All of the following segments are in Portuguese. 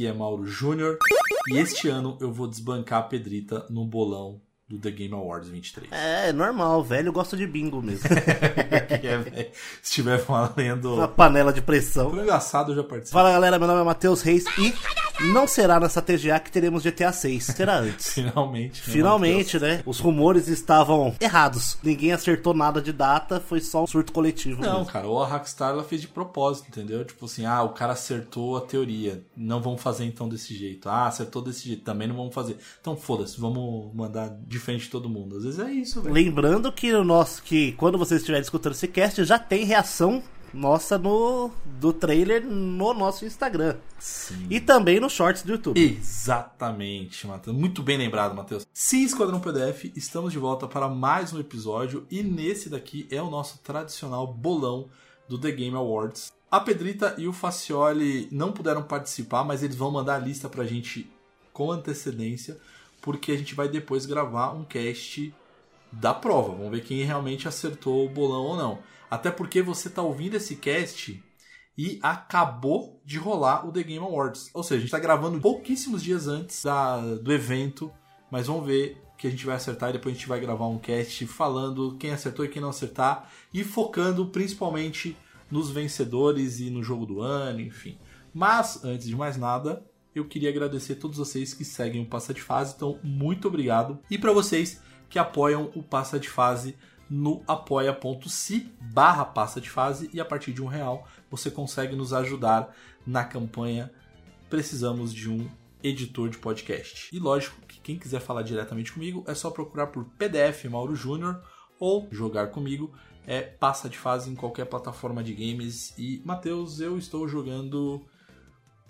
Aqui é Mauro Júnior e este ano eu vou desbancar a Pedrita no bolão do The Game Awards 23. É, normal, velho gosta de bingo mesmo. É, se estiver valendo Uma panela de pressão. foi engraçado, eu já participo. Fala galera, meu nome é Matheus Reis e não será nessa TGA que teremos GTA 6, será antes. Finalmente. Finalmente, né? Os rumores estavam errados. Ninguém acertou nada de data, foi só um surto coletivo. Não, mesmo. cara, ou a Rockstar ela fez de propósito, entendeu? Tipo assim, ah, o cara acertou a teoria. Não vamos fazer então desse jeito. Ah, acertou desse jeito. Também não vamos fazer. Então foda-se, vamos mandar diferente de todo mundo. Às vezes é isso, velho. Lembrando que o nosso que quando vocês estiverem escutando esse cast já tem reação nossa no do trailer no nosso Instagram Sim. e também nos shorts do YouTube. Exatamente, Matheus. Muito bem lembrado, Matheus. Sim, Esquadrão PDF, estamos de volta para mais um episódio e nesse daqui é o nosso tradicional bolão do The Game Awards. A Pedrita e o Facioli não puderam participar, mas eles vão mandar a lista pra gente com antecedência, porque a gente vai depois gravar um cast da prova. Vamos ver quem realmente acertou o bolão ou não. Até porque você está ouvindo esse cast e acabou de rolar o The Game Awards. Ou seja, a gente está gravando pouquíssimos dias antes da, do evento, mas vamos ver que a gente vai acertar e depois a gente vai gravar um cast falando quem acertou e quem não acertar e focando principalmente nos vencedores e no jogo do ano, enfim. Mas, antes de mais nada, eu queria agradecer a todos vocês que seguem o Passa de Fase, então muito obrigado. E para vocês que apoiam o Passa de Fase no apoia.se barra Passa de Fase e a partir de um real você consegue nos ajudar na campanha Precisamos de um editor de podcast. E lógico que quem quiser falar diretamente comigo é só procurar por PDF Mauro Júnior ou jogar comigo é passa de fase em qualquer plataforma de games. E Matheus, eu estou jogando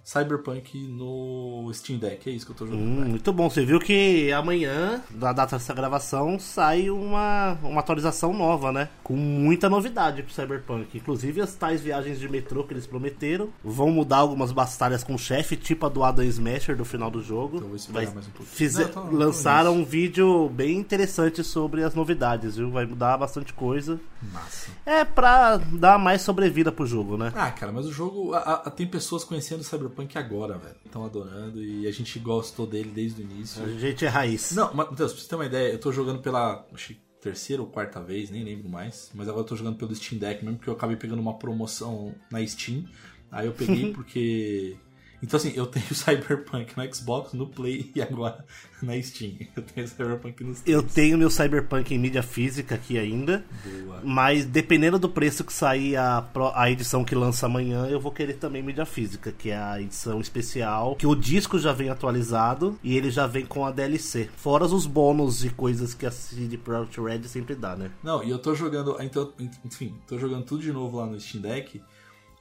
Cyberpunk no Steam Deck, é isso que eu estou jogando. Hum, muito bom. Você viu que amanhã, da data dessa gravação, sai uma, uma atualização nova, né? Com muita novidade pro Cyberpunk. Inclusive as tais viagens de metrô que eles prometeram. Vão mudar algumas batalhas com o chefe, tipo a do Adam Smasher do final do jogo. Então vou esperar Vai- mais um pouquinho. Não, tô- tô lançaram nisso. um vídeo bem interessante sobre as novidades, viu? Vai mudar bastante coisa. Massa. É pra dar mais sobrevida pro jogo, né? Ah, cara, mas o jogo. a- a- tem pessoas conhecendo o Cyberpunk agora, velho. Estão adorando e a gente gostou dele desde o início. A gente é raiz. Não, Matheus, pra você ter uma ideia, eu tô jogando pela. Acho terceira ou quarta vez, nem lembro mais. Mas agora eu tô jogando pelo Steam Deck mesmo, porque eu acabei pegando uma promoção na Steam. Aí eu peguei porque. Então assim, eu tenho Cyberpunk no Xbox, no Play e agora na Steam. Eu tenho Cyberpunk nos Eu três. tenho meu Cyberpunk em mídia física aqui ainda. Boa. Mas dependendo do preço que sair a, a edição que lança amanhã, eu vou querer também mídia física, que é a edição especial, que o disco já vem atualizado e ele já vem com a DLC. Fora os bônus e coisas que a CD Projekt Red sempre dá, né? Não, e eu tô jogando. Então, enfim, tô jogando tudo de novo lá no Steam Deck.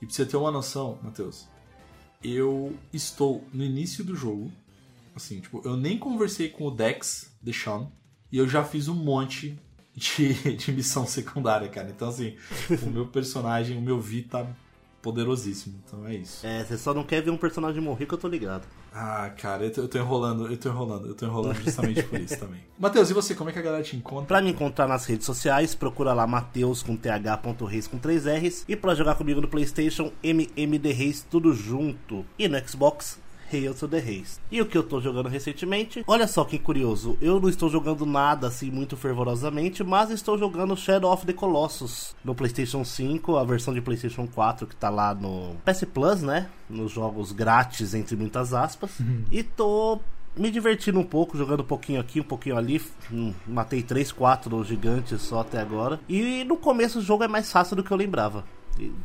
E pra você ter uma noção, Matheus, eu estou no início do jogo. Assim, tipo, eu nem conversei com o Dex, Deshawn, e eu já fiz um monte de, de missão secundária, cara. Então, assim, o meu personagem, o meu Vi tá poderosíssimo. Então é isso. É, você só não quer ver um personagem morrer que eu tô ligado. Ah, cara, eu tô, eu tô enrolando, eu tô enrolando, eu tô enrolando justamente por isso também. Matheus, e você, como é que a galera te encontra? Pra me encontrar nas redes sociais, procura lá Mateus com th.reis com 3 R's. E pra jogar comigo no Playstation, MMD Reis, tudo junto. E no Xbox, Hail to the Reis. E o que eu tô jogando recentemente? Olha só que curioso, eu não estou jogando nada assim muito fervorosamente, mas estou jogando Shadow of the Colossus no PlayStation 5, a versão de PlayStation 4 que tá lá no PS Plus, né? Nos jogos grátis, entre muitas aspas. E tô me divertindo um pouco, jogando um pouquinho aqui, um pouquinho ali. Hum, Matei 3, 4 gigantes só até agora. E no começo o jogo é mais fácil do que eu lembrava.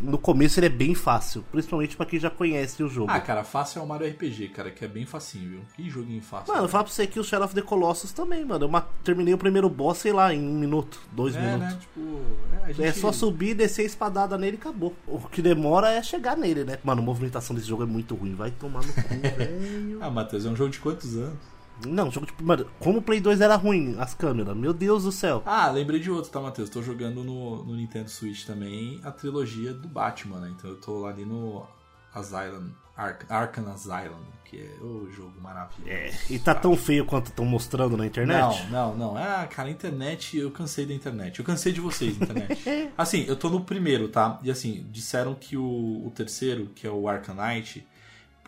No começo ele é bem fácil, principalmente pra quem já conhece o jogo. Ah, cara, fácil é o Mario RPG, cara, que é bem facinho, viu? Que joguinho fácil. Mano, eu falo pra você que o Shadow of the Colossus também, mano. Eu terminei o primeiro boss, sei lá, em um minuto, dois é, minutos. né? Tipo, é, a gente... É só subir, descer a espadada nele e acabou. O que demora é chegar nele, né? Mano, a movimentação desse jogo é muito ruim. Vai tomar no cu, velho. Ah, Matheus, é um jogo de quantos anos? Não, jogo tipo, mano, como o Play 2 era ruim, as câmeras, meu Deus do céu. Ah, lembrei de outro, tá, Matheus? Tô jogando no, no Nintendo Switch também a trilogia do Batman, né? Então eu tô lá ali no Asylum, Ark Arkham Asylum, que é o jogo maravilhoso. É, e tá tão feio quanto estão mostrando na internet? Não, não, não. Ah, cara, a internet, eu cansei da internet. Eu cansei de vocês, internet. assim, eu tô no primeiro, tá? E assim, disseram que o, o terceiro, que é o Arkham Knight,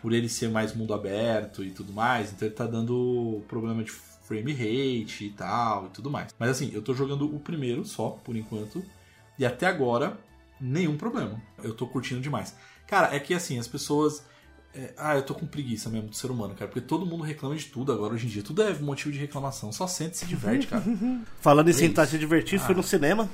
por ele ser mais mundo aberto e tudo mais, então ele tá dando problema de frame rate e tal e tudo mais. Mas assim, eu tô jogando o primeiro só, por enquanto, e até agora, nenhum problema. Eu tô curtindo demais. Cara, é que assim, as pessoas. é, ah, eu tô com preguiça mesmo do ser humano, cara. Porque todo mundo reclama de tudo agora hoje em dia. Tudo é motivo de reclamação. Só sente e se diverte, cara. Falando em sentar se divertir, Ah. no cinema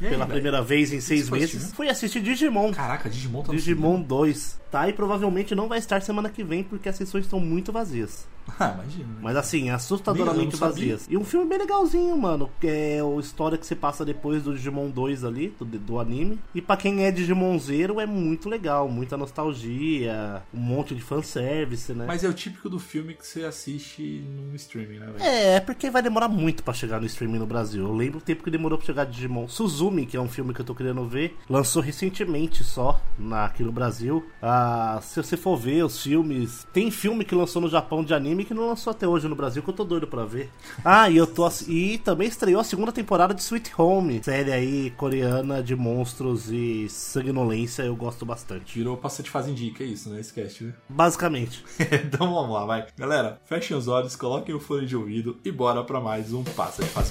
aí, pela velho? primeira vez em seis meses. Fui assistir Digimon. Caraca, Digimon tá Digimon 2. Tá? E provavelmente não vai estar semana que vem porque as sessões estão muito vazias. Ah, imagina. Mas assim, assustadoramente vazias. E um filme bem legalzinho, mano. Que é a história que você passa depois do Digimon 2 ali, do, do anime. E pra quem é Digimonzeiro é muito legal. Muita nostalgia, um monte de fanservice, né? Mas é o típico do filme que você assiste num streaming, né, velho? É, porque vai demorar muito pra chegar no streaming no Brasil. Eu lembro o tempo que demorou pra chegar Digimon. Suzumi, que é um filme que eu tô querendo ver, lançou recentemente só na, aqui no Brasil. Ah, se você for ver os filmes, tem filme que lançou no Japão de anime que não lançou até hoje no Brasil, que eu tô doido pra ver. Ah, e eu tô e também estreou a segunda temporada de Sweet Home, série aí coreana de monstros e sanguinolência, eu gosto bastante. Virou Passa de Faz Indica, é isso, né? Cast, né? Basicamente. então vamos lá, vai. Galera, fechem os olhos, coloquem o fone de ouvido e bora pra mais um Passa de Faz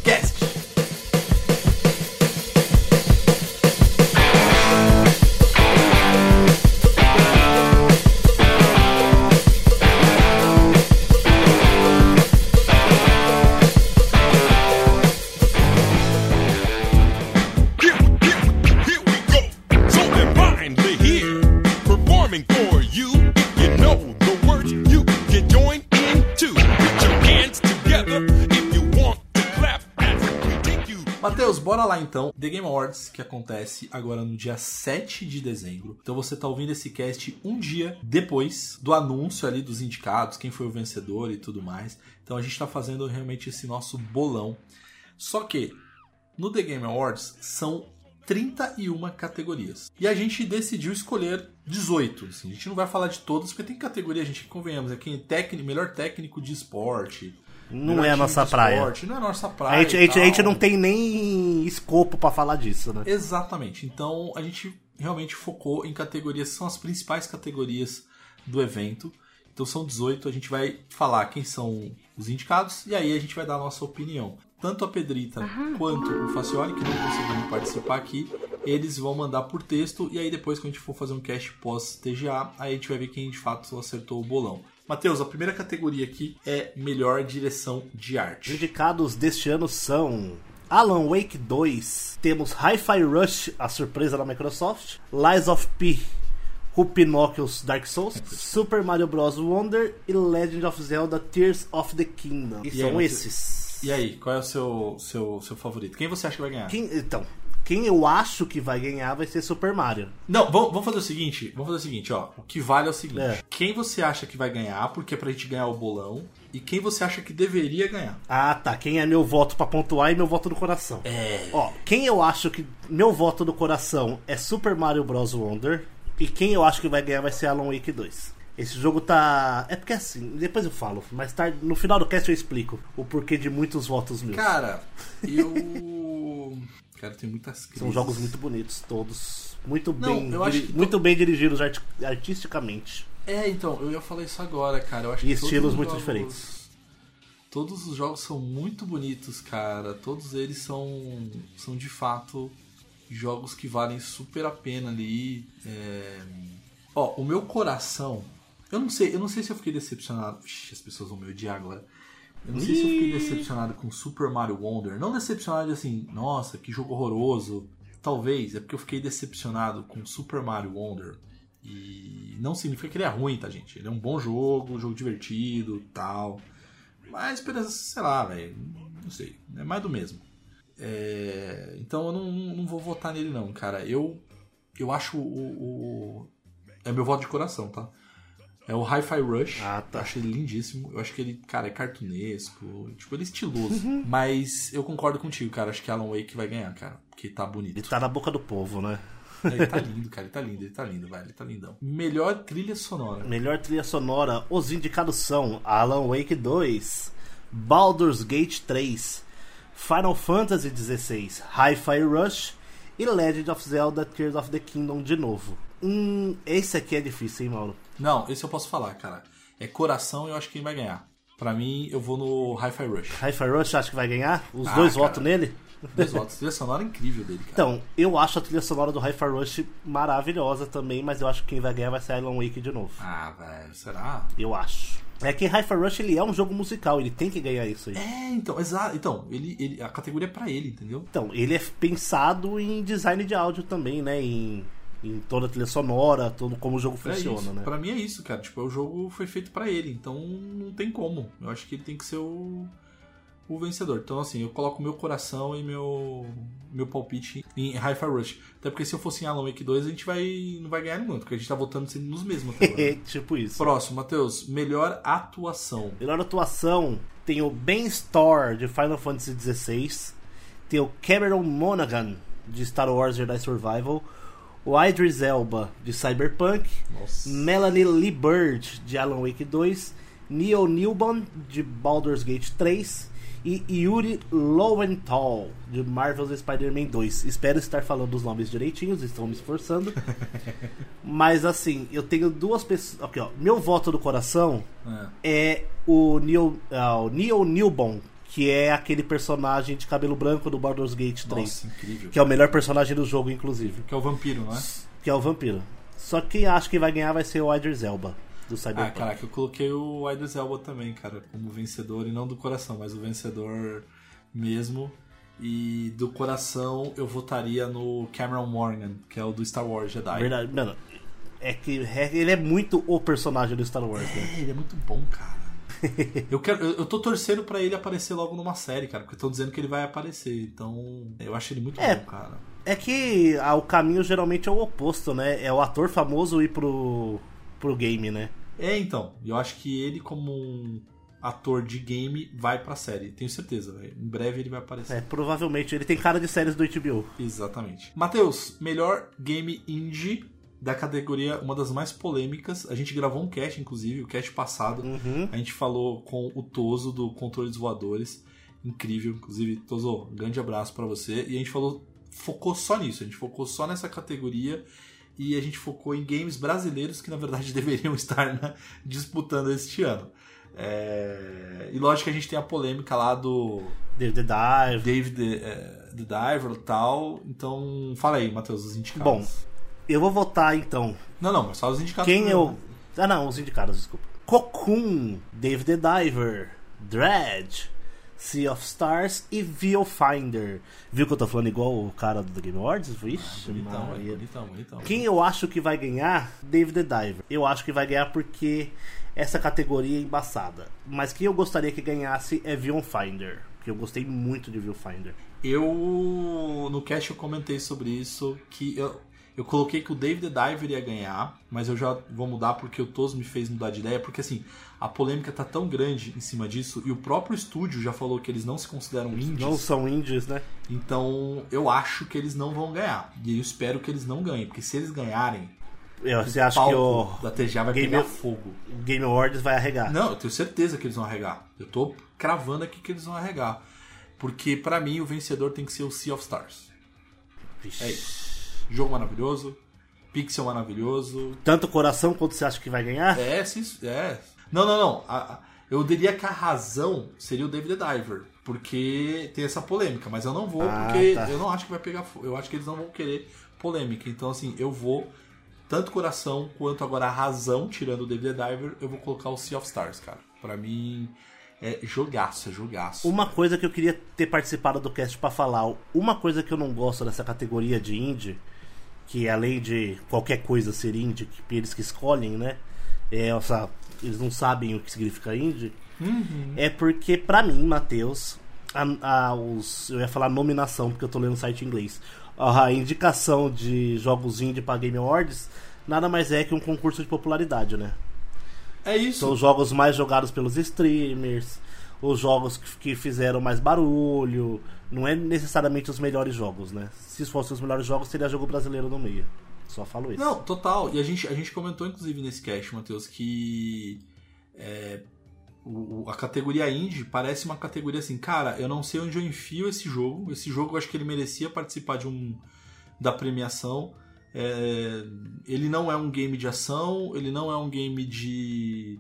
bora lá então. The Game Awards, que acontece agora no dia 7 de dezembro. Então você tá ouvindo esse cast um dia depois do anúncio ali dos indicados, quem foi o vencedor e tudo mais. Então a gente tá fazendo realmente esse nosso bolão. Só que no The Game Awards são 31 categorias. E a gente decidiu escolher 18. assim. A gente não vai falar de todas, porque tem categoria, a gente convenhamos, é quem técnico, melhor técnico de esporte. Não melhor é a nossa praia. esporte, não é a nossa praia. A gente, a, gente, a gente não tem nem escopo pra falar disso, né? Exatamente. Então a gente realmente focou em categorias, são as principais categorias do evento. Então são 18, a gente vai falar quem são os indicados e aí a gente vai dar a nossa opinião. Tanto a Pedrita quanto o Facioli, que não conseguiram participar aqui, eles vão mandar por texto e aí depois que a gente for fazer um cast pós-TGA, aí a gente vai ver quem de fato acertou o bolão. Matheus, a primeira categoria aqui é melhor direção de Os arte. indicados deste ano são Alan Wake 2, temos Hi-Fi Rush, a surpresa da Microsoft, Lies of P, o Pinocchio's Dark Souls, Super Mario Bros. Wonder e Legend of Zelda Tears of the Kingdom. E, E aí, são Matheus? esses. E aí, qual é o seu, seu, seu favorito? Quem você acha que vai ganhar? Quem, então, quem eu acho que vai ganhar vai ser Super Mario. Não, vamos, vamos fazer o seguinte. Vamos fazer o seguinte, ó. O que vale é o seguinte. É. Quem você acha que vai ganhar, porque é pra gente ganhar o bolão, e quem você acha que deveria ganhar. Ah, tá. Quem é meu voto pra pontuar e meu voto do coração. É. Ó, quem eu acho que meu voto do coração é Super Mario Bros. Wonder. E quem eu acho que vai ganhar vai ser Alan Wake 2. Esse jogo tá. É porque assim, depois eu falo, mas tarde, no final do cast eu explico o porquê de muitos votos meus. Cara, eu. Cara, tem muitas crises. São jogos muito bonitos, todos. Muito bem, diri- muito bem dirigidos arti- artisticamente. É, então, eu ia falar isso agora, cara. Eu acho E estilos os muito jogos- diferentes. Todos os jogos são muito bonitos, cara. Todos eles são, são de fato jogos que valem super a pena ali. É... Ó, o meu coração. Eu não sei, eu não sei se eu fiquei decepcionado. Ixi, as pessoas vão me odiar agora. Eu não sei se eu fiquei decepcionado com Super Mario Wonder. Não decepcionado de assim, nossa, que jogo horroroso. Talvez, é porque eu fiquei decepcionado com Super Mario Wonder. E não significa que ele é ruim, tá, gente? Ele é um bom jogo, um jogo divertido tal. Mas, sei lá, velho. Não sei. É mais do mesmo. É, então eu não, não vou votar nele, não, cara. Eu, eu acho o, o. É meu voto de coração, tá? É o Hi-Fi Rush. Ah, tá. Eu acho ele lindíssimo. Eu acho que ele, cara, é cartunesco. Tipo, ele é estiloso. Mas eu concordo contigo, cara. Acho que Alan Wake vai ganhar, cara. Porque tá bonito. Ele tá na boca do povo, né? Ele tá lindo, cara. Ele tá lindo, ele tá lindo, vai. Ele tá lindão. Melhor trilha sonora. Melhor trilha sonora, os indicados são Alan Wake 2, Baldur's Gate 3, Final Fantasy XVI, Hi-Fi Rush e Legend of Zelda Tears of the Kingdom de novo. Hum, esse aqui é difícil, hein, Mauro? Não, esse eu posso falar, cara. É coração e eu acho que quem vai ganhar. Pra mim, eu vou no Hi-Fi Rush. Hi-Fi Rush acha que vai ganhar? Os Ah, dois cara. votos nele? Dois votos. Trilha sonora incrível dele, cara. Então, eu acho a trilha sonora do Hi-Fi Rush maravilhosa também, mas eu acho que quem vai ganhar vai ser Alan Wake de novo. Ah, velho, será? Eu acho. É que Hi-Fi Rush ele é um jogo musical, ele tem que ganhar isso aí. É, então, exato. Então, ele, ele, a categoria é pra ele, entendeu? Então, ele é pensado em design de áudio também, né? Em, toda a trilha sonora, todo como o jogo É funciona, isso. né? Pra mim é isso, cara. Tipo, o jogo foi feito pra ele, então não tem como. Eu acho que ele tem que ser o, o vencedor. Então, assim, eu coloco meu coração e meu meu palpite em Hi-Fi Rush. Até porque se eu fosse em Alan Wake 2, a gente vai não vai ganhar muito, porque a gente tá votando nos mesmos até agora. tipo isso. Próximo, Matheus. Melhor atuação. Melhor atuação tem o Ben Store de Final Fantasy XVI, tem o Cameron Monaghan de Star Wars Jedi Survival, o Idris Elba de Cyberpunk, Nossa. Melanie Lee Bird de Alan Wake 2, Neil Newborn de Baldur's Gate 3 e Yuri Lowenthal de Marvel's Spider-Man 2. Espero estar falando os nomes direitinhos, estou me esforçando. Mas assim, eu tenho duas pessoas. Aqui, ó. Meu voto do coração É. é o Neil, ah, o Neil Newborn, que é aquele personagem de cabelo branco do Baldur's Gate 3. Nossa, incrível. Que é o melhor personagem do jogo, inclusive. Que é o vampiro, não é? Que é o vampiro. Só que quem acha que vai ganhar vai ser o Idris Elba, do Ah, Cyberpunk. caraca, eu coloquei o Idris Elba também, cara, como vencedor, e não do coração, mas o vencedor mesmo. E do coração eu votaria no Cameron Morgan, que é o do Star Wars Jedi. Verdade, mano. É que é- ele é muito o personagem do Star Wars, né? É, ele é muito bom, cara. eu, quero, eu, eu tô torcendo pra ele aparecer logo numa série, cara, porque estão dizendo que ele vai aparecer. Então, eu acho ele muito É. bom, cara. É que ah, o caminho geralmente é o oposto, né? É o ator famoso ir pro, pro game, né? É, então, eu acho que ele, como um ator de game, vai pra série. Tenho certeza, velho. Em breve ele vai aparecer. É, provavelmente. Ele tem cara de séries do HBO. Exatamente. Matheus, melhor game indie da categoria, uma das mais polêmicas. A gente gravou um cast, inclusive, o cast passado. Uhum. A gente falou com o Toso do Controle dos Voadores. Incrível. Inclusive, Toso, um grande abraço pra você. E a gente falou, focou só nisso. A gente focou só nessa categoria. E a gente focou em games brasileiros que, na verdade, deveriam estar né, disputando este ano. É, E lógico que a gente tem a polêmica lá do David the Dive. David the, the Diver e tal. Então, fala aí, Matheus, os indicados. Bom, eu vou votar então. Não, não, só os indicados. Quem eu. Ah, não, os indicados, desculpa. Cocoon, David the Diver, Dredge, Sea of Stars e Viewfinder. Viu que eu tô falando igual o cara do Game Awards? Vixe, Bonitão, Maria. é, bonitão, bonitão. Quem eu acho que vai ganhar? David the Diver. Eu acho que vai ganhar porque essa categoria é embaçada. Mas quem eu gostaria que ganhasse é Viewfinder. Porque eu gostei muito de Viewfinder. Eu, no cast eu comentei sobre isso, que eu, eu coloquei que o David Diver ia ganhar, mas eu já vou mudar porque o Toso me fez mudar de ideia, porque assim, a polêmica tá tão grande em cima disso, e o próprio estúdio já falou que eles não se consideram indies, Não são indies, né? então eu acho que eles não vão ganhar. E eu espero que eles não ganhem, porque se eles ganharem, Eu- Você acha que o da TGA vai Game- pegar fogo. Game Awards vai arregar? Não, eu tenho certeza que eles vão arregar. Eu tô cravando aqui que eles vão arregar. Porque pra mim o vencedor tem que ser o Sea of Stars. Vixe. É isso. Jogo maravilhoso, pixel maravilhoso. Tanto coração quanto você acha que vai ganhar? É, sim, é. Não, não, não. A- a- eu diria que a razão seria o David Diver. Porque tem essa polêmica, mas eu não vou, Ah, porque tá. eu não acho que vai pegar. Eu acho que eles não vão querer polêmica. Então, assim, eu vou tanto coração quanto agora a razão, tirando o David Diver, eu vou colocar o Sea of Stars, cara. Pra mim é jogaço, é jogaço. Uma coisa que eu queria ter participado do cast pra falar, uma coisa que eu não gosto dessa categoria de indie, que além de qualquer coisa ser indie, que eles que escolhem, né? É, essa, eles não sabem o que significa indie. É porque, pra mim, Matheus, a, a- os, eu ia falar nominação, porque eu tô lendo o site em inglês. A indicação de jogos indie pra Game Awards nada mais é que um concurso de popularidade, né? É isso. São os jogos mais jogados pelos streamers, os jogos que, que fizeram mais barulho. Não é necessariamente os melhores jogos, né? Se fossem os melhores jogos, seria jogo brasileiro no meio. Só falo isso. Não, total. E a gente, a gente comentou, inclusive, nesse cast, Matheus, que é, o- a categoria indie parece uma categoria assim, cara, eu não sei onde eu enfio esse jogo. Esse jogo eu acho que ele merecia participar de um da premiação. É, ele não é um game de ação, ele não é um game de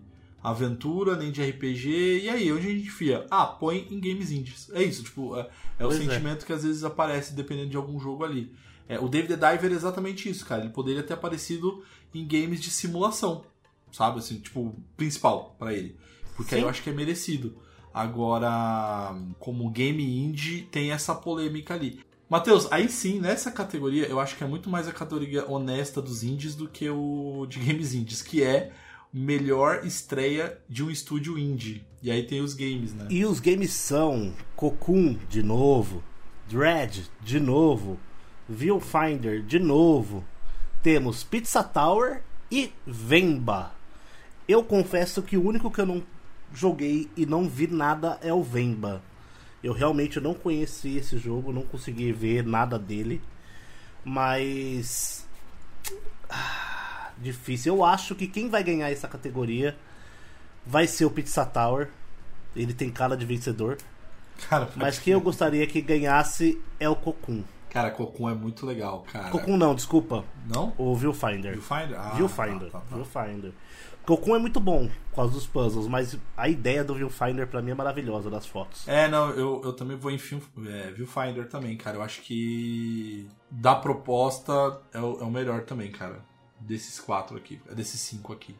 aventura, nem de RPG. E aí, onde a gente enfia? Ah, põe em games indies. É isso, tipo, é, é o é. sentimento que às vezes aparece dependendo de algum jogo ali. É, o David the Diver é exatamente isso, cara. Ele poderia ter aparecido em games de simulação, sabe? Assim, tipo, principal pra ele. Porque aí Sim. eu acho que é merecido. Agora, como game indie, tem essa polêmica ali. Matheus, aí sim, nessa categoria, eu acho que é muito mais a categoria honesta dos indies do que o de games indies, que é melhor estreia de um estúdio indie. E aí tem os games, né? E os games são Cocoon, de novo. Dread, de novo. Viewfinder, de novo. Temos Pizza Tower e Vemba. Eu confesso que o único que eu não joguei e não vi nada é o Vemba. Eu realmente não conheci esse jogo, não consegui ver nada dele. Mas. Ah, difícil. Eu acho que quem vai ganhar essa categoria vai ser o Pizza Tower. Ele tem cara de vencedor. Cara, Mas quem eu gostaria que ganhasse é o Cocoon. Cara, Cocoon é muito legal, cara. Cocoon não, desculpa. Não? O Viewfinder. Viewfinder? Ah, Viewfinder. tá, tá, tá. Viewfinder. Cocoon é muito bom por causa dos puzzles, mas a ideia do Viewfinder pra mim é maravilhosa das fotos. É, não, eu, eu também vou em film, é, Viewfinder também, cara. Eu acho que da proposta é o, é o melhor também, cara. Desses quatro aqui, é desses cinco aqui.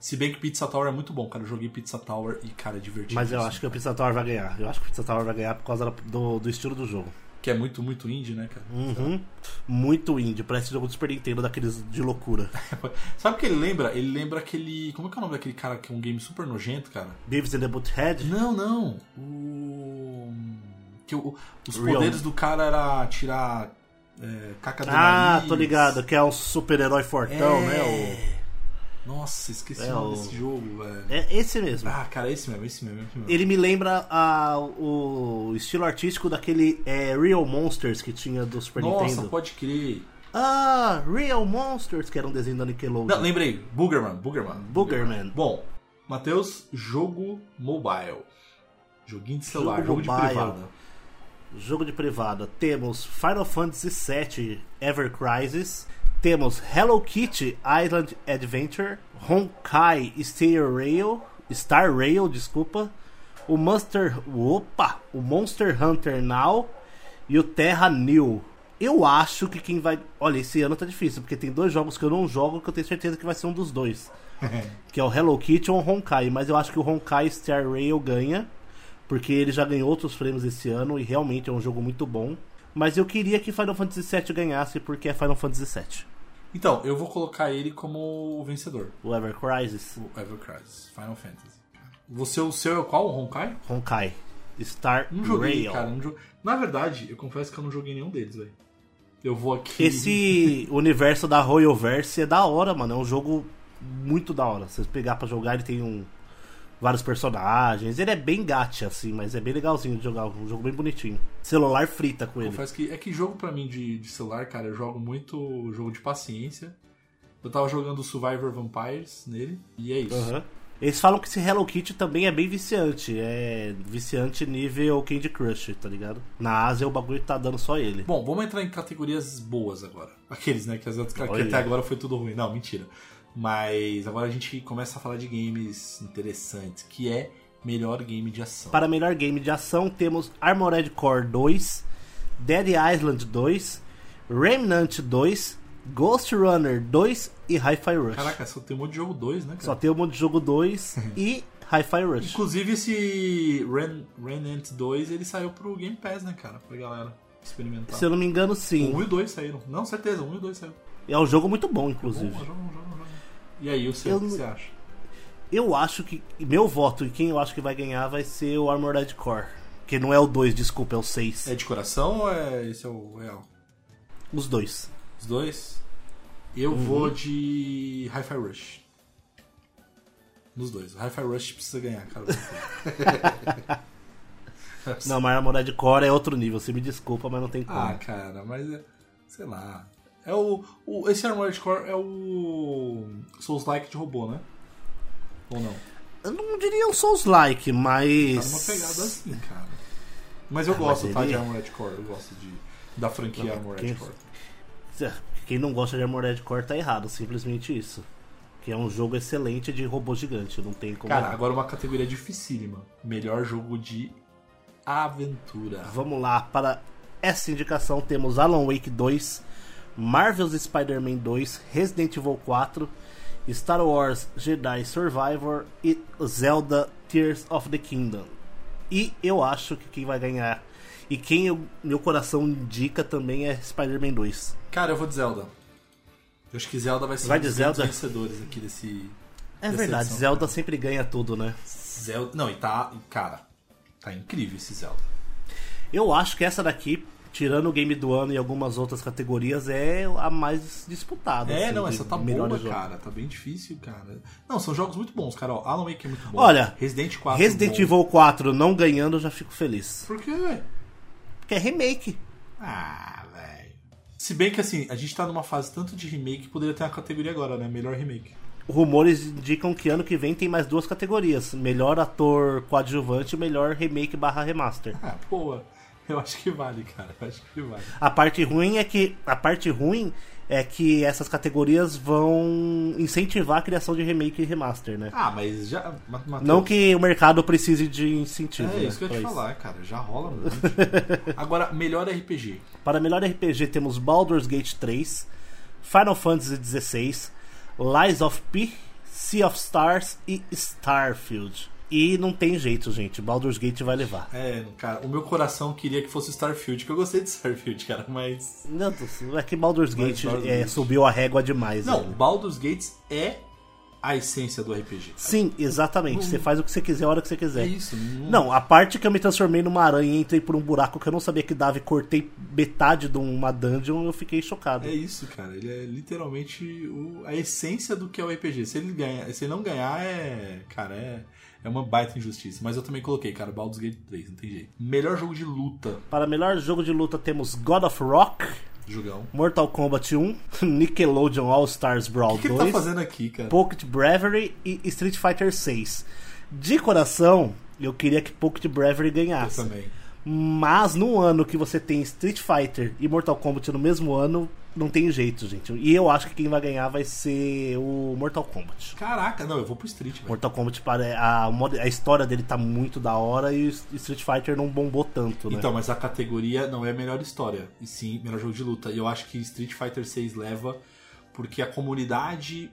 Se bem que Pizza Tower é muito bom, cara. Eu joguei Pizza Tower e, cara, é divertido. Mas eu acho que o Pizza Tower vai ganhar. Eu acho que o Pizza Tower vai ganhar por causa do, do estilo do jogo. Que é muito, muito indie, né, cara? Uhum. Muito indie, parece jogo do Super Nintendo daqueles de loucura. Sabe o que ele lembra? Ele lembra aquele. Como é que é o nome daquele cara que é um game super nojento, cara? Beavis and the Butthead? Não, não. O. Que o- os Real. poderes do cara era tirar é, caca do Ah, nariz. tô ligado, que é um super-herói fortão, É. né? O- Nossa, esqueci É, o desse jogo, velho. É esse mesmo. Ah, cara, esse mesmo, esse mesmo. Esse mesmo. Ele me lembra a- o estilo artístico daquele é, Real Monsters que tinha do Super Nossa, Nintendo. pode crer. Ah, Real Monsters, que era um desenho da Nickelodeon. Não, lembrei. Boogerman, Boogerman. Boogerman. Bom, Matheus, jogo mobile. Joguinho de celular, Jogo jogo, de privada. Jogo de privada. Temos Final Fantasy VII Ever Crisis. Temos Hello Kitty Island Adventure. Honkai Star Rail. Star Rail, desculpa. O Monster. Opa! O Monster Hunter Now. E o Terra New. Eu acho que quem vai. Olha, esse ano tá difícil, porque tem dois jogos que eu não jogo que eu tenho certeza que vai ser um dos dois. que é o Hello Kitty ou o Honkai. Mas eu acho que o Honkai Star Rail ganha. Porque ele já ganhou outros prêmios esse ano e realmente é um jogo muito bom. Mas eu queria que Final Fantasy VII ganhasse porque é Final Fantasy VII. Então, eu vou colocar ele como o vencedor. O Ever Crisis, O Ever Crisis, Final Fantasy. Você, o seu é qual? O Honkai? Honkai, Star Não joguei, Rail. cara. Não jo... Na verdade, eu confesso que eu não joguei nenhum deles, velho. Eu vou aqui. Esse universo da Royalverse é da hora, mano. É um jogo muito da hora. Se você pegar pra jogar, ele tem um, vários personagens. Ele é bem gacha, assim, mas é bem legalzinho de jogar. Um jogo bem bonitinho. Celular frita com ele. Confesso que é que jogo pra mim de, de celular, cara, eu jogo muito jogo de paciência. Eu tava jogando Survivor Vampires nele, e é isso. Aham. Eles falam que esse Hello Kitty também é bem viciante. É viciante nível Candy Crush, tá ligado? Na Ásia o bagulho tá dando só ele. Bom, vamos entrar em categorias boas agora. Aqueles, né? Que, as que até agora foi tudo ruim. Não, mentira. Mas agora a gente começa a falar de games interessantes, que é melhor game de ação. Para melhor game de ação temos Armored Core 2, Dead Island 2, Remnant 2, Ghost Runner 2 e Hi-Fi Rush. Caraca, só tem um monte de jogo 2, né, cara? Só tem um monte de jogo 2 e Hi-Fi Rush. Inclusive esse Ren, Renant 2, ele saiu pro Game Pass, né, cara? Pra galera experimentar. Se eu não me engano, O sim. 1 e o 2 saíram. Não, certeza, o 1 e o 2 saíram. É um jogo muito bom, Bom, inclusive. joga, joga, joga. E aí, o seu, Eu o que você acha? Eu acho que. Meu voto e quem eu acho que vai ganhar vai ser o Armored Core. Que não é o 2, desculpa, é o 6. É de coração ou é esse é o real? Os dois. Os dois? Eu Uhum. vou de Hi-Fi Rush. Nos dois. O Hi-Fi Rush precisa ganhar, cara. Não, mas Armored Core é outro nível. Você me desculpa, mas não tem como. ah, cara, mas é. Sei lá. É o, o. Esse Armored Core é o. Souls-like de robô, né? Ou não? Eu não diria um Souls-like, mas. Tá numa pegada assim, cara. Mas eu Ah, gosto, mas tá? ele- De Armored Core. Eu gosto de, da franquia Armored quem- Core. Quem não gosta de Armored Core tá errado, simplesmente isso. Que é um jogo excelente de robô gigante, não tem como. Cara, agora uma categoria dificílima. Melhor jogo de aventura. Vamos lá, para essa indicação temos Alan Wake 2, Marvel's Spider-Man 2, Resident Evil 4, Star Wars Jedi Survivor e Zelda Tears of the Kingdom. E eu acho que quem vai ganhar e quem eu- meu coração indica também é Spider-Man 2. Cara, eu vou de Zelda. Eu acho que Zelda vai ser Vai um dos vencedores aqui desse. É verdade, edição, Zelda sempre ganha tudo, né? Zelda. Não, e tá. Cara, tá incrível esse Zelda. Eu acho que essa daqui, tirando o game do ano e algumas outras categorias, é a mais disputada. É, assim, não, essa tá boa, jogo. cara. Tá bem difícil, cara. Não, são jogos muito bons, cara. Ó, Alan Wake é muito bom. Olha, Resident 4. Resident bom. Evil 4 não ganhando, eu já fico feliz. Por quê, velho? Porque é remake. Ah, velho. Se bem que assim, a gente tá numa fase tanto de remake que poderia ter uma categoria agora, né? Melhor remake. Rumores indicam que ano que vem tem mais duas categorias: melhor ator coadjuvante e melhor remake barra remaster. Ah, pô, eu acho que vale, cara. Eu acho que vale. A parte ruim é que a parte ruim é que essas categorias vão incentivar a criação de remake e remaster, né? Ah, mas já. Ma- Matheus, Não que o mercado precise de incentivo. É né, isso que eu ia te falar, cara. Já rola muito. Agora, melhor RPG. Para melhor RPG temos Baldur's Gate 3, Final Fantasy XVI, Lies of P, Sea of Stars e Starfield. E não tem jeito, gente. Baldur's Gate vai levar. É, cara, o meu coração queria que fosse Starfield, que eu gostei de Starfield, cara, mas. Deus, é que Baldur's Mas Gate Baldur's é, Gate. subiu a régua demais. Não. Baldur's Gates é a essência do RPG. Sim, exatamente. Você faz o que você quiser a hora que você quiser. É isso. Não, a parte que eu me transformei numa aranha e entrei por um buraco que eu não sabia que dava e cortei metade de uma dungeon, eu fiquei chocado. É isso, cara. Ele é literalmente o- a essência do que é o RPG. Se ele ganha, se ele não ganhar, é. Cara, é. É uma baita injustiça. Mas eu também coloquei, cara, Baldur's Gate 3, não tem jeito. Melhor jogo de luta, Para melhor jogo de luta temos God of Rock, jogão. Mortal Kombat 1, Nickelodeon All Stars Brawl O que ele 2, tá fazendo aqui, cara? Pocket Bravery e Street Fighter 6. De coração, eu queria que Pocket Bravery Eu ganhasse. também. Mas no ano que você tem Street Fighter e Mortal Kombat no mesmo ano, não tem jeito, gente. E eu acho que quem vai ganhar vai ser o Mortal Kombat. Caraca, não, eu vou pro Street, velho. Mortal Kombat, a, a história dele tá muito da hora e o Street Fighter não bombou tanto, né? Então, mas a categoria não é melhor história, e sim melhor jogo de luta. E eu acho que Street Fighter 6 leva porque a comunidade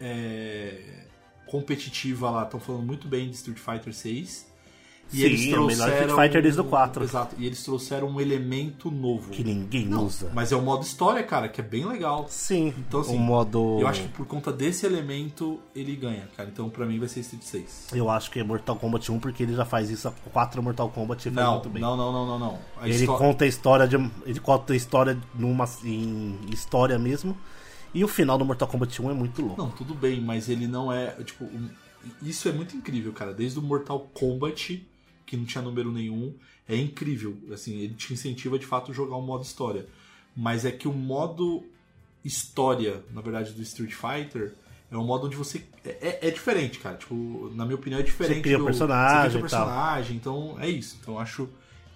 é, competitiva lá estão falando muito bem de Street Fighter 6. E Sim, eles é o melhor trouxeram. Street Fighter desde o 4. Exato. E eles trouxeram um elemento novo. Que ninguém Não, usa. Mas é o modo história, cara, que é bem legal. Sim, Então, assim, o modo... Eu acho que por conta desse elemento ele ganha, cara. Então, pra mim, vai ser Street 6. Eu acho que é Mortal Kombat 1, porque ele já faz isso há 4 Mortal Kombat e faz Não, muito bem. não, não, não, não, não. A Ele conta a história de. Ele conta a história numa, em história mesmo. E o final do Mortal Kombat 1 é muito louco. Não, tudo bem, mas ele não é. Tipo, isso é muito incrível, cara. Desde o Mortal Kombat, que não tinha número nenhum, é incrível. Assim, ele te incentiva de fato a jogar um modo história. Mas é que o modo história, na verdade, do Street Fighter. É um modo onde você. É, é- é diferente, cara. Tipo, na minha opinião, é diferente. cria o do- personagem Você cria o personagem. Então, é isso. Então, eu acho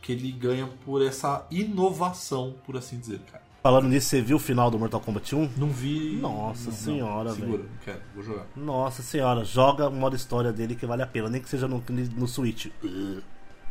que ele ganha por essa inovação, por assim dizer, cara. Falando nisso, você viu o final do Mortal Kombat 1? Não vi. Nossa não, senhora, não. Segura, velho. não quero, vou jogar. Nossa senhora, joga o modo história dele que vale a pena, nem que seja no, no Switch.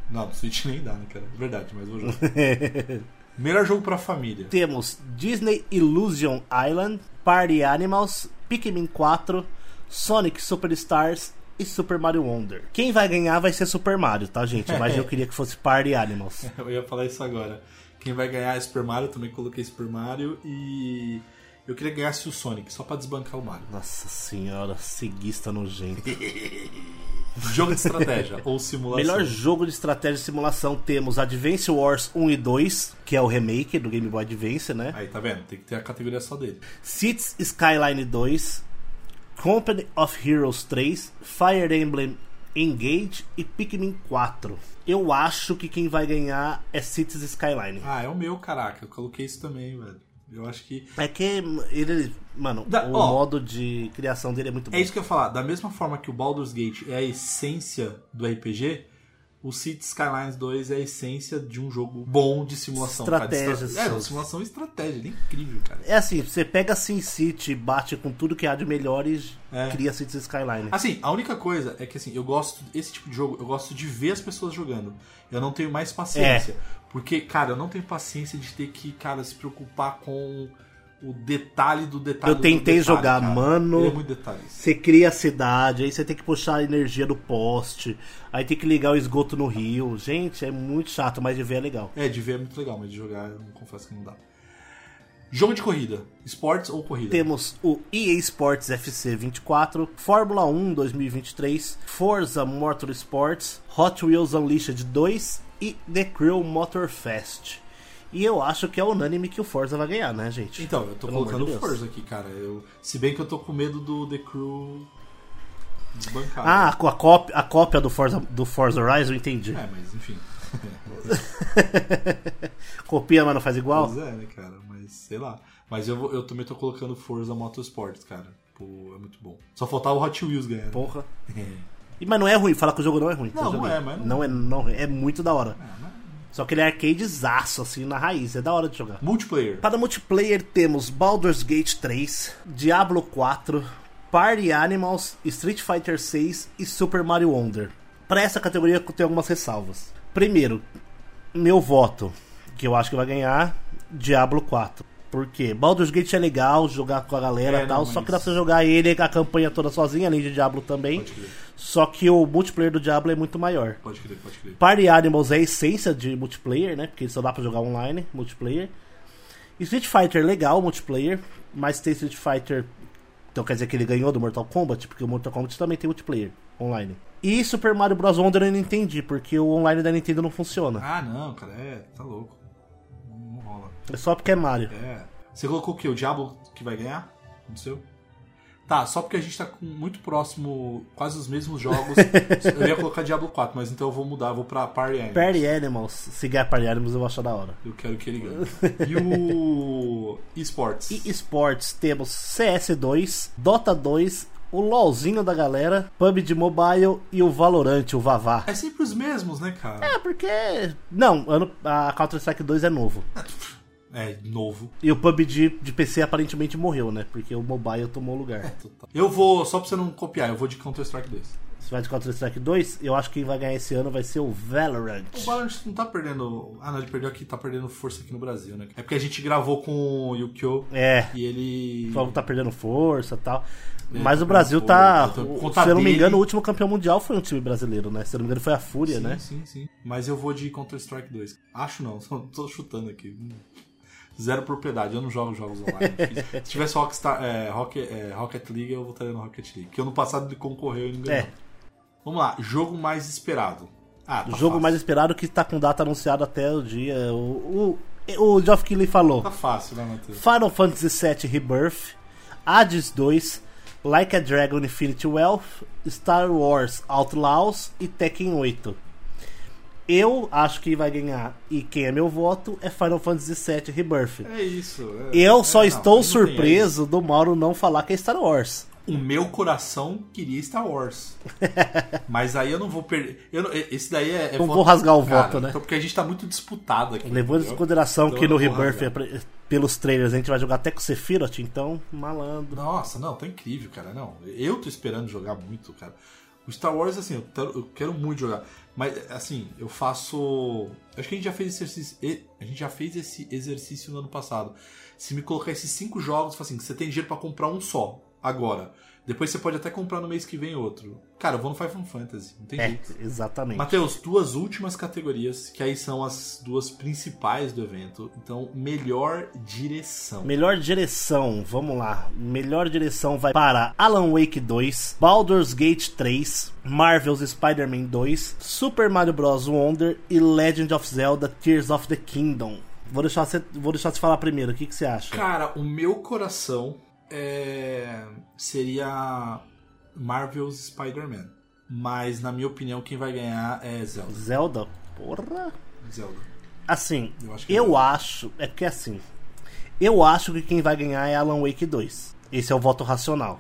Não, no Switch nem dá, né, cara? Verdade, mas vou jogar. Melhor jogo pra família. Temos Disney Illusion Island, Party Animals, Pikmin 4, Sonic Superstars e Super Mario Wonder. Quem vai ganhar vai ser Super Mario, tá, gente? Mas eu queria que fosse Party Animals. Eu ia falar isso agora. Quem vai ganhar é Super Mario, também coloquei Super Mario e eu queria que ganhasse o Sonic, só pra desbancar o Mario. Nossa senhora, ceguista nojento. Jogo de estratégia ou simulação. Melhor jogo de estratégia e simulação temos Advance Wars 1 e 2, que é o remake do Game Boy Advance, né? Aí, tá vendo? Tem que ter a categoria só dele. Cities Skyline 2, Company of Heroes 3, Fire Emblem Engage e Pikmin 4. Eu acho que quem vai ganhar é Cities Skyline. Ah, é o meu, caraca. Eu coloquei isso também, velho. Eu acho que. É que ele, mano, Da- o ó. modo de criação dele é muito bom. É isso que eu ia falar. Da mesma forma que o Baldur's Gate é a essência do RPG, o Cities Skylines 2 é a essência de um jogo bom de simulação. Estratégia, estra- É, simulação e estratégia. Ele é incrível, cara. É assim, você pega SimCity, bate com tudo que há de melhor e É. cria Cities Skyline. Assim, a única coisa é que assim, eu gosto esse tipo de jogo, eu gosto de ver as pessoas jogando. Eu não tenho mais paciência, porque cara, eu não tenho paciência de ter que, cara, se preocupar com o detalhe do detalhe. Eu tentei detalhe, jogar, cara. mano. É muito detalhe. Você cria a cidade, aí você tem que puxar a energia do poste, aí tem que ligar o esgoto no rio. Gente, é muito chato, mas de ver é legal. É, de ver é muito legal, mas de jogar eu não confesso que não dá. Jogo de corrida, esportes ou corrida? Temos o EA Sports FC 24, Fórmula 1 2023, Forza Motorsports, Hot Wheels Unleashed 2 e The Crew Motorfest. E eu acho que é unânime que o Forza vai ganhar, né, gente? Então, eu tô Pelo colocando Deus. Forza aqui, cara. Eu, se bem que eu tô com medo do The Crew desbancar. Ah, com a cópia, a cópia do Forza, do Forza Horizon, entendi. É, mas enfim. Copia, mas não faz igual? Pois é, né, cara? Mas sei lá. Mas eu, eu também tô colocando Forza Motorsports, cara. Pô, é muito bom. Só faltava o Hot Wheels ganhar. né? Porra. E, mas não é ruim, fala que o jogo não é ruim. Não, não é, mas não- não é. Não, é muito da hora. Mas- Só que ele é arcadezaço, assim, na raiz. É da hora de jogar. Multiplayer. Para multiplayer temos Baldur's Gate 3, Diablo 4, Party Animals, Street Fighter 6 e Super Mario Wonder. Para essa categoria eu tenho algumas ressalvas. Primeiro, meu voto, que eu acho que vai ganhar, Diablo 4. Por quê? Baldur's Gate é legal jogar com a galera É, e tal, não, só mas- que dá pra jogar ele a campanha toda sozinho, além de Diablo também. Só que o multiplayer do Diablo é muito maior. Pode crer, pode crer. Party Animals é a essência de multiplayer, né? Porque só dá pra jogar online, multiplayer. Street Fighter legal, multiplayer, mas tem Street Fighter. Então quer dizer que ele ganhou do Mortal Kombat, porque o Mortal Kombat também tem multiplayer online. E Super Mario Bros. Wonder eu não entendi, porque o online da Nintendo não funciona. Ah, não, cara, é, tá louco. Não, não. É só porque é Mario. É. Você colocou o quê? O Diablo que vai ganhar? No seu? Tá, só porque a gente tá com muito próximo, quase os mesmos jogos. eu ia colocar Diablo 4, mas então eu vou mudar, eu vou pra Party Animals. Party Animals, se ganhar Party Animals eu vou achar da hora. Eu quero que ele ganhe. E o esportes? E esportes temos CS2, Dota 2, o LOLzinho da galera, PUBG Mobile e o Valorant, o Vavá. É sempre os mesmos, né, cara? É, porque. Não, ano- a Counter-Strike 2 é novo. É, novo. E o PUBG de PC aparentemente morreu, né? Porque o mobile tomou lugar. Total. Eu vou, só pra você não copiar, eu vou de Counter-Strike 2. Se vai de Counter-Strike 2, eu acho que quem vai ganhar esse ano vai ser o Valorant. O Valorant não tá perdendo. Ah, não, ele perdeu aqui, tá perdendo força aqui no Brasil, né? É porque a gente gravou com o Yukio É, e ele. jogo tá perdendo força e tal. É, Mas tá o Brasil tá. o- Se eu não me dele- engano, o último campeão mundial foi um time brasileiro, né? Se eu não me engano, foi a Fúria, sim, né? Sim, sim. Mas eu vou de Counter-Strike 2. Acho não, só tô chutando aqui. Zero propriedade, eu não jogo jogos online. Se tivesse Rockstar, é, Rocket, é, Rocket League, eu votaria no Rocket League. Que ano passado ele concorreu e não ganhou. É. Vamos lá, jogo mais esperado. Ah, tá jogo fácil. mais esperado que tá com data anunciada até o dia. O, o, o Geoff Keighley falou. Tá fácil, né, Matheus? Final Fantasy VII Rebirth, Hades 2, Like a Dragon Infinity Wealth, Star Wars Outlaws e Tekken 8. Eu acho que vai ganhar, e quem é meu voto, é Final Fantasy VII Rebirth. É isso. é- Eu só é, estou não surpreso do Mauro não falar que é Star Wars. O meu coração queria Star Wars. Mas aí eu não vou perder. não- esse daí é. é Não vou rasgar o voto, né? Então, porque a gente tá muito disputado aqui. Levando em consideração Então que no Rebirth, é pelos trailers, a gente vai jogar até com o Sephiroth, então, malandro. Nossa, não, tá incrível, cara. Não, eu tô esperando jogar muito, cara. O Star Wars, assim, eu quero muito jogar. Mas, assim, eu faço. Acho que a gente já fez esse exercício. A gente já fez esse exercício no ano passado. Se me colocar esses cinco jogos, assim, você tem dinheiro pra comprar um só, agora. Depois você pode até comprar no mês que vem outro. Cara, eu vou no Final Fantasy, não tem É, jeito. exatamente. Matheus, duas últimas categorias, que aí são as duas principais do evento. Então, melhor direção. Melhor direção, vamos lá. Melhor direção vai para Alan Wake 2, Baldur's Gate 3, Marvel's Spider-Man 2, Super Mario Bros. Wonder e Legend of Zelda Tears of the Kingdom. Vou deixar você, vou deixar você falar primeiro, o que, que você acha? Cara, o meu coração é... seria Marvel's Spider-Man. Mas, na minha opinião, quem vai ganhar é Zelda. Zelda? Porra! Zelda. Assim, Eu acho que eu é. acho, é porque assim, eu acho que quem vai ganhar é Alan Wake 2. Esse é o voto racional.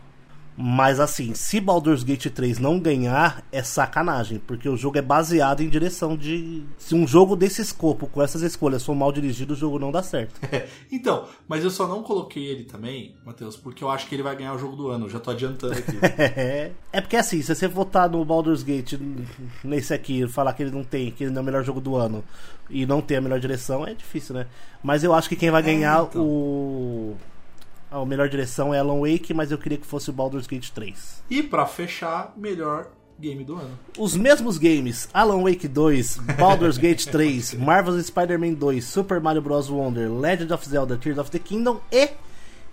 Mas assim, se Baldur's Gate 3 não ganhar, é sacanagem, porque o jogo é baseado em direção de. Se um jogo desse escopo, com essas escolhas, for mal dirigido, o jogo não dá certo. então, mas eu só não coloquei ele também, Matheus, porque eu acho que ele vai ganhar o jogo do ano. Eu já tô adiantando aqui. é porque assim, se você votar no Baldur's Gate nesse aqui, falar que ele não tem, que ele não é o melhor jogo do ano e não tem a melhor direção, é difícil, né? Mas eu acho que quem vai ganhar então. o. A melhor direção é Alan Wake, mas eu queria que fosse o Baldur's Gate 3. e pra fechar, melhor game do ano. Os mesmos games, Alan Wake 2, Baldur's Gate 3, Marvel's Spider-Man 2, Super Mario Bros. Wonder, Legend of Zelda Tears of the Kingdom e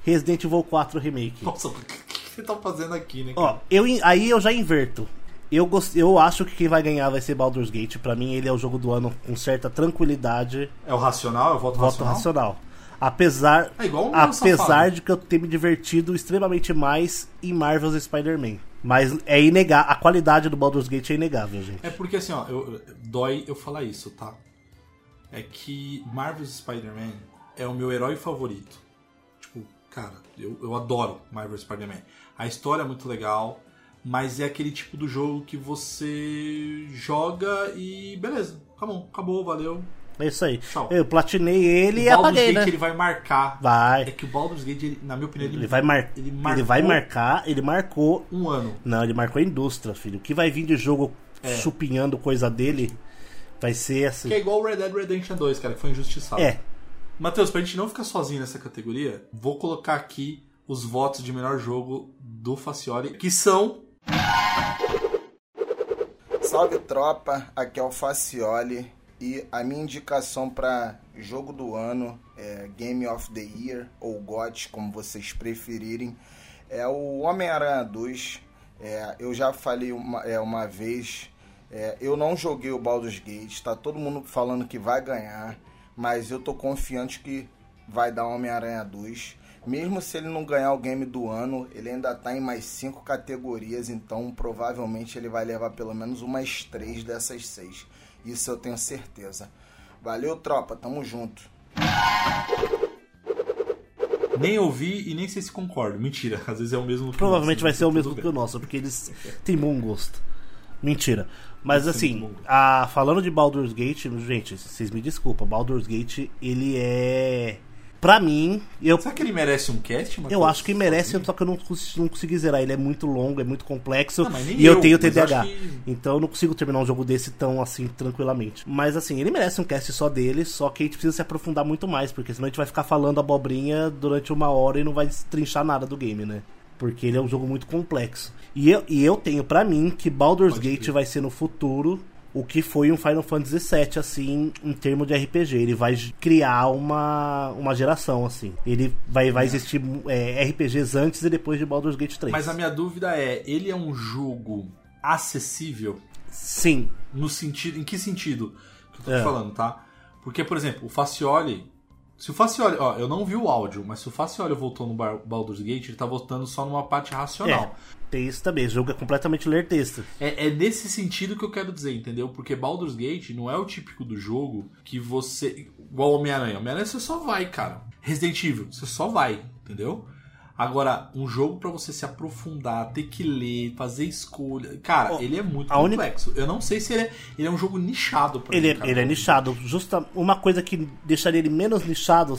Resident Evil 4 Remake. Nossa, o que você tá fazendo aqui, né? Ó, eu, aí eu já inverto. Eu, gost, eu acho que quem vai ganhar vai ser Baldur's Gate. Pra mim, ele é o jogo do ano com certa tranquilidade, É o racional? O voto, voto racional? racional. Apesar, É meu apesar safado. de que eu ter me divertido extremamente mais em Marvel's Spider-Man. Mas é inegável, a qualidade do Baldur's Gate é inegável, gente. É porque assim, ó, eu, dói eu falar isso, tá? É que Marvel's Spider-Man é o meu herói favorito. Tipo, cara, eu, eu adoro Marvel's Spider-Man. A história é muito legal, mas é aquele tipo do jogo que você joga e beleza, acabou, acabou, valeu. É isso aí. Tchau. Eu platinei ele o e Baldur's apaguei, Gate né? ele vai marcar. É Vai. que o Baldur's Gate, ele, na minha opinião, ele, Ele vai, mar... ele ele, vai marcar, ele marcou. um ano. Não, ele marcou a indústria, filho. O que vai vir de jogo É. chupinhando coisa dele vai ser assim. Que é igual o Red Dead Redemption 2, cara, que foi injustiçado. É, Matheus, pra gente não ficar sozinho nessa categoria, vou colocar aqui os votos de melhor jogo do Facioli, que são. Salve tropa, aqui é o Facioli e a minha indicação para jogo do ano, é Game of the Year ou GOT, como vocês preferirem, é o Homem-Aranha 2. É, eu já falei uma, é, uma vez, é, eu não joguei o Baldur's Gate, tá todo mundo falando que vai ganhar, mas eu tô confiante que vai dar Homem-Aranha 2. Mesmo se ele não ganhar o game do ano, ele ainda tá em mais cinco categorias, então provavelmente ele vai levar pelo menos umas três dessas seis. Isso eu tenho certeza. Valeu, tropa, tamo junto. Nem ouvi e nem sei se concordo. Mentira, às vezes é o mesmo. que provavelmente nosso, vai ser o mesmo que o nosso, porque eles têm bom gosto. Mentira. Mas assim, a, falando de Baldur's Gate, gente, vocês me desculpam, Baldur's Gate, ele é. Pra mim, eu, Será que ele merece um cast, eu acho que merece, Sozinho? só que eu não, não consegui zerar. Ele é muito longo, é muito complexo. Ah, nem e eu, eu, tenho TDAH. que- Então eu não consigo terminar um jogo desse tão assim, tranquilamente. Mas assim, ele merece um cast só dele, só que a gente precisa se aprofundar muito mais, porque senão a gente vai ficar falando abobrinha durante uma hora e não vai trinchar nada do game, né? Porque ele é um jogo muito complexo. E eu, e eu tenho pra mim que Baldur's Pode Gate vai ser no futuro o que foi um Final Fantasy VII, assim, em termos de RPG. Ele vai criar uma, uma geração, assim. Ele vai, vai existir é, RPGs antes e depois de Baldur's Gate 3. Mas a minha dúvida é: ele é um jogo acessível? Sim. No sentido. Em que sentido que eu tô É. te falando, tá? Porque, por exemplo, o Facioli. Se o Facioli. Ó, eu não vi o áudio, mas se o Facioli voltou no Baldur's Gate, ele tá voltando só numa parte racional. É, tem isso também. O jogo é completamente ler texto. É, é nesse sentido que eu quero dizer, entendeu? Porque Baldur's Gate não é o típico do jogo que você. Igual Homem-Aranha. Homem-Aranha você só vai, cara. Resident Evil, você só vai, entendeu? Agora, um jogo pra você se aprofundar, ter que ler, fazer escolha. Cara, Ó, ele é muito única- complexo. Eu não sei se ele é, ele é um jogo nichado pra Ele, mim, é- ele é nichado. Justa, uma coisa que deixaria ele menos nichado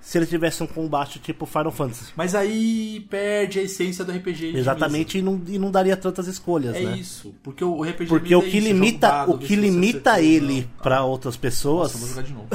se ele tivesse um combate tipo Final Fantasy. Mas aí perde a essência do RPG. Exatamente, e não, e não daria tantas escolhas. É né? isso. Porque o RPG Porque o é que é limita, dado, o que limita ele pra outras pessoas, Nossa, vou jogar de novo.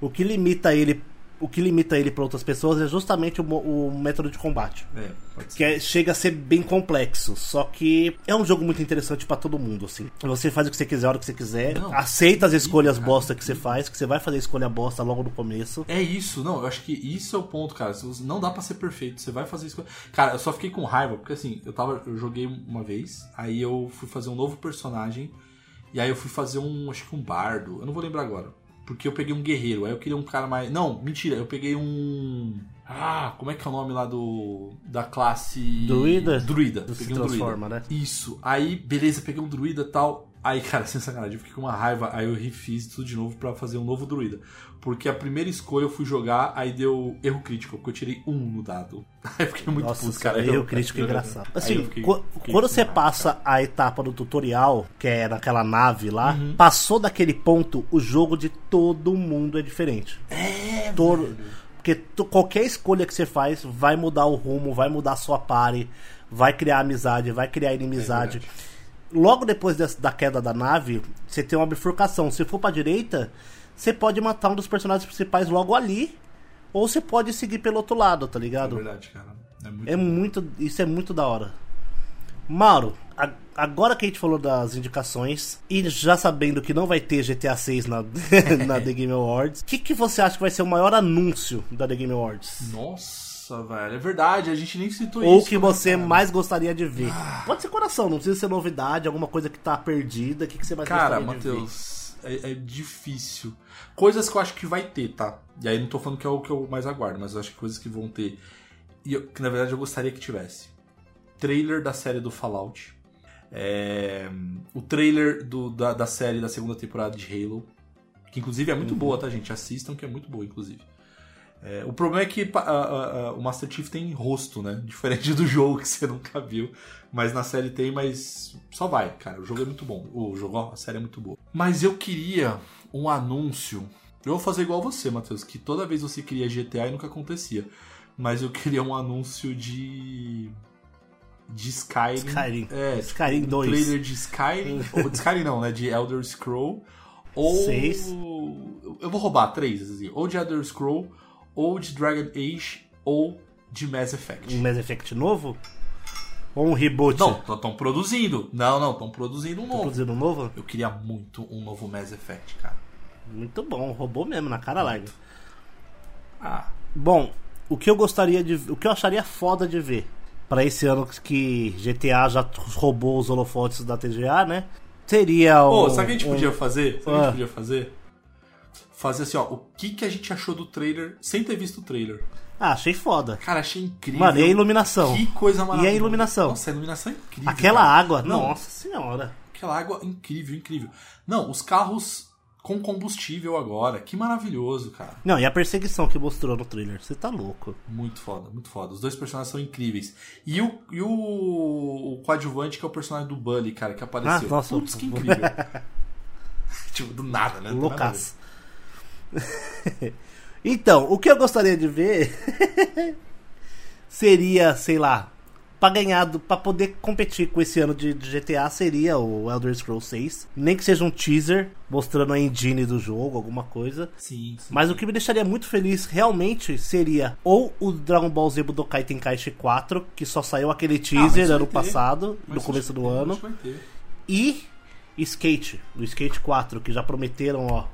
o que limita ele, o que limita ele para outras pessoas é justamente o, o método de combate. É, pode ser. Que é- chega a ser bem complexo, só que é um jogo muito interessante pra todo mundo, assim. Você faz o que você quiser, a hora que você quiser, Não, aceita as escolhas cara, bosta que você faz, que você vai fazer a escolha bosta logo no começo. É isso, não, eu acho que isso é o ponto, cara. Não dá pra ser perfeito, você vai fazer isso. Cara, eu só fiquei com raiva, porque assim, eu tava. Eu joguei uma vez, aí eu fui fazer um novo personagem, e aí eu fui fazer um. Acho que um bardo, eu não vou lembrar agora. Porque eu peguei um guerreiro, aí eu queria um cara mais. Não, mentira, eu peguei um. Ah, como é que é o nome lá do. Da classe. Druida? Druida. Do se Peguei um transforma, druida. né? Isso. Aí, beleza, peguei um druida e tal. Aí, cara, sem sacanagem, eu fiquei com uma raiva. Aí eu refiz tudo de novo pra fazer um novo druida. Porque a primeira escolha eu fui jogar, aí deu erro crítico, porque eu tirei um no dado. Aí eu fiquei muito Nossa, puto, cara. erro Eu- crítico é engraçado. Assim, fiquei- qu- fiquei quando você raiva, passa cara. a etapa do tutorial, que é naquela nave lá, Uhum. passou daquele ponto, o jogo de todo mundo é diferente. É, Todo- velho. Porque tu- qualquer escolha que você faz vai mudar o rumo, vai mudar a sua pare, vai criar amizade, vai criar inimizade. É Logo depois des- da queda da nave, você tem uma bifurcação. Se for pra direita, você pode matar um dos personagens principais logo ali, ou você pode seguir pelo outro lado, tá É ligado? verdade, cara. É muito. É muito. Isso é muito da hora. Mauro, a- agora que a gente falou das indicações, e já sabendo que não vai ter GTA 6 na, na The Game Awards, o que, que você acha que vai ser o maior anúncio da The Game Awards? Nossa, velho. É verdade, a gente nem citou Ou isso. que né, você cara? mais gostaria de ver? Pode ser coração, não precisa ser novidade, alguma coisa que tá perdida. O que, que você mais Cara, gostaria de ver? Matheus, é, é difícil. Coisas que eu acho que vai ter, tá? E aí não tô falando que é o que eu mais aguardo, mas eu acho que coisas que vão ter. E eu- que na verdade eu gostaria que tivesse. Trailer da série do Fallout. É, o trailer do- da, da série da segunda temporada de Halo. Que inclusive é muito Uhum. boa, tá, gente? Assistam, que é muito boa, inclusive. É, o problema é que a- a- a- o Master Chief tem rosto, né? Diferente do jogo que você nunca viu. Mas na série tem, mas só vai, cara. O jogo é muito bom. O jogo, ó, a série é muito boa. Mas eu queria um anúncio. Eu vou fazer igual você, Matheus, que toda vez você queria GTA e nunca acontecia. Mas eu queria um anúncio de. De Skyrim. Skyrim. É, Skyrim tipo, 2. Um trailer de Skyrim. ou de Skyrim não, né? De Elder Scroll. Ou. Seis. Eu vou roubar três, assim. Ou de Elder Scroll, ou de Dragon Age, ou de Mass Effect. Um Mass Effect novo? Ou um reboot? Não, estão produzindo. Não, não, estão produzindo um novo. produzindo um novo? Eu queria muito um novo Mass Effect, cara. Muito bom, roubou mesmo, na cara larga. Ah, Bom, o que eu gostaria de. O que eu acharia foda de ver pra esse ano que GTA já roubou os holofotes da TGA, né? Seria o. Pô, sabe o que a gente um- podia fazer? Sabe o que a Ah. gente podia fazer? Fazer assim, ó, o que, que a gente achou do trailer sem ter visto o trailer. Ah, achei foda. Cara, achei incrível. Mano, e a iluminação? Que coisa maravilhosa. E a iluminação? Nossa, a iluminação é incrível. Aquela cara. água, Não, nossa senhora. Aquela água incrível, incrível. Não, os carros com combustível agora. Que maravilhoso, cara. Não, e a perseguição que mostrou no trailer? Você tá louco. Muito foda, muito foda. Os dois personagens são incríveis. E o, e o, o coadjuvante, que é o personagem do Bully, cara, que apareceu. Ah, nossa. Putz, que incrível. tipo, do nada, né? Loucaço. então, o que eu gostaria de ver seria, sei lá, pra ganhar, pra poder competir com esse ano de, de GTA seria o Elder Scrolls 6. Nem que seja um teaser mostrando a engine do jogo, alguma coisa. Sim, sim. Mas o que me deixaria muito feliz realmente seria ou o Dragon Ball Z Budokai Tenkaichi 4, que só saiu aquele teaser Ah, mas vai ano ter. passado, Mas no começo do tem, ano. E Skate, do Skate 4, que já prometeram, ó.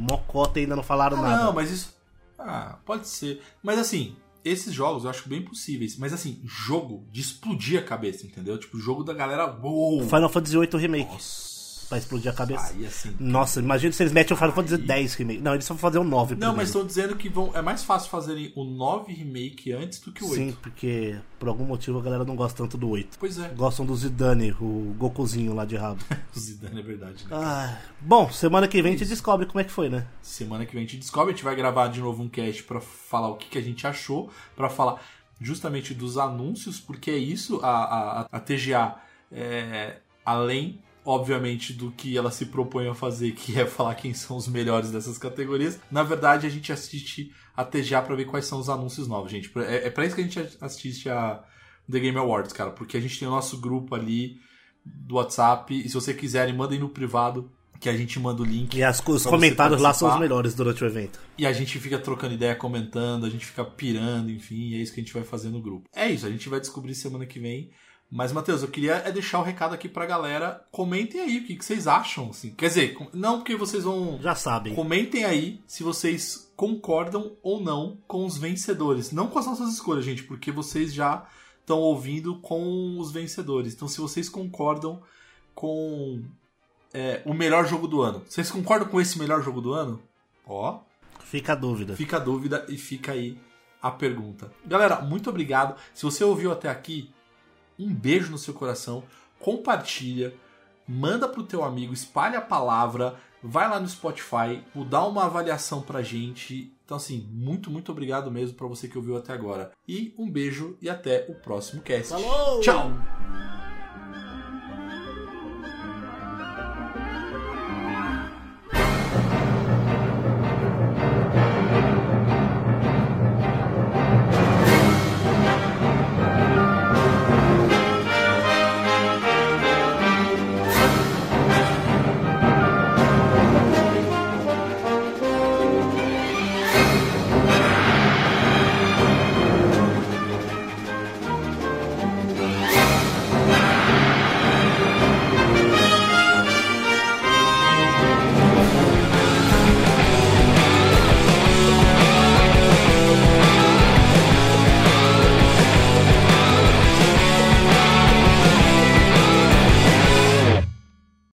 Mocota ainda não falaram Ah, nada. não, mas isso. Ah, pode ser. Mas assim, esses jogos eu acho bem possíveis. Mas assim, jogo de explodir a cabeça, entendeu? Tipo, jogo da galera. Uou! Final Fantasy VIII Remake. Nossa. Pra explodir a cabeça. Aí assim. Nossa, imagina se eles metem o Final Fantasy X Remake. Não, eles só vão fazer o 9 Não, primeiro. mas estão dizendo que vão. É mais fácil fazerem o 9 remake antes do que o 8. Sim, porque por algum motivo a galera não gosta tanto do 8. Pois é. Gostam do Zidane, o Gokuzinho lá de rabo. O Zidane é verdade, né? Ah, bom, semana que vem a gente descobre como é que foi, né? Semana que vem a gente descobre, a gente vai gravar de novo um cast pra falar o que, que a gente achou, pra falar justamente dos anúncios, porque é isso, a, a, a TGA, é, além obviamente, do que ela se propõe a fazer, que é falar quem são os melhores dessas categorias. Na verdade, a gente assiste a TGA pra ver quais são os anúncios novos, gente. É, é pra isso que a gente assiste a The Game Awards, cara, porque a gente tem o nosso grupo ali do WhatsApp, e se você quiserem, mandem no privado, que a gente manda o link. E as, os comentários lá são os melhores durante o evento. E a gente fica trocando ideia, comentando, a gente fica pirando, enfim, e é isso que a gente vai fazer no grupo. É isso, a gente vai descobrir semana que vem. Mas, Matheus, eu queria é deixar o recado aqui pra galera. Comentem aí o que, que vocês acham. Assim. Quer dizer, não porque vocês vão. Já sabem. Comentem aí se vocês concordam ou não com os vencedores. Não com as nossas escolhas, gente, porque vocês já estão ouvindo com os vencedores. Então, se vocês concordam com é, o melhor jogo do ano, vocês concordam com esse melhor jogo do ano? Ó, Fica a dúvida. Fica a dúvida e fica aí a pergunta. Galera, muito obrigado. Se você ouviu até aqui, um beijo no seu coração. Compartilha, manda pro teu amigo, espalha a palavra, vai lá no Spotify, dá uma avaliação pra gente. Então assim, muito, muito obrigado mesmo pra você que ouviu até agora. E um beijo e até o próximo cast. Falou! Tchau!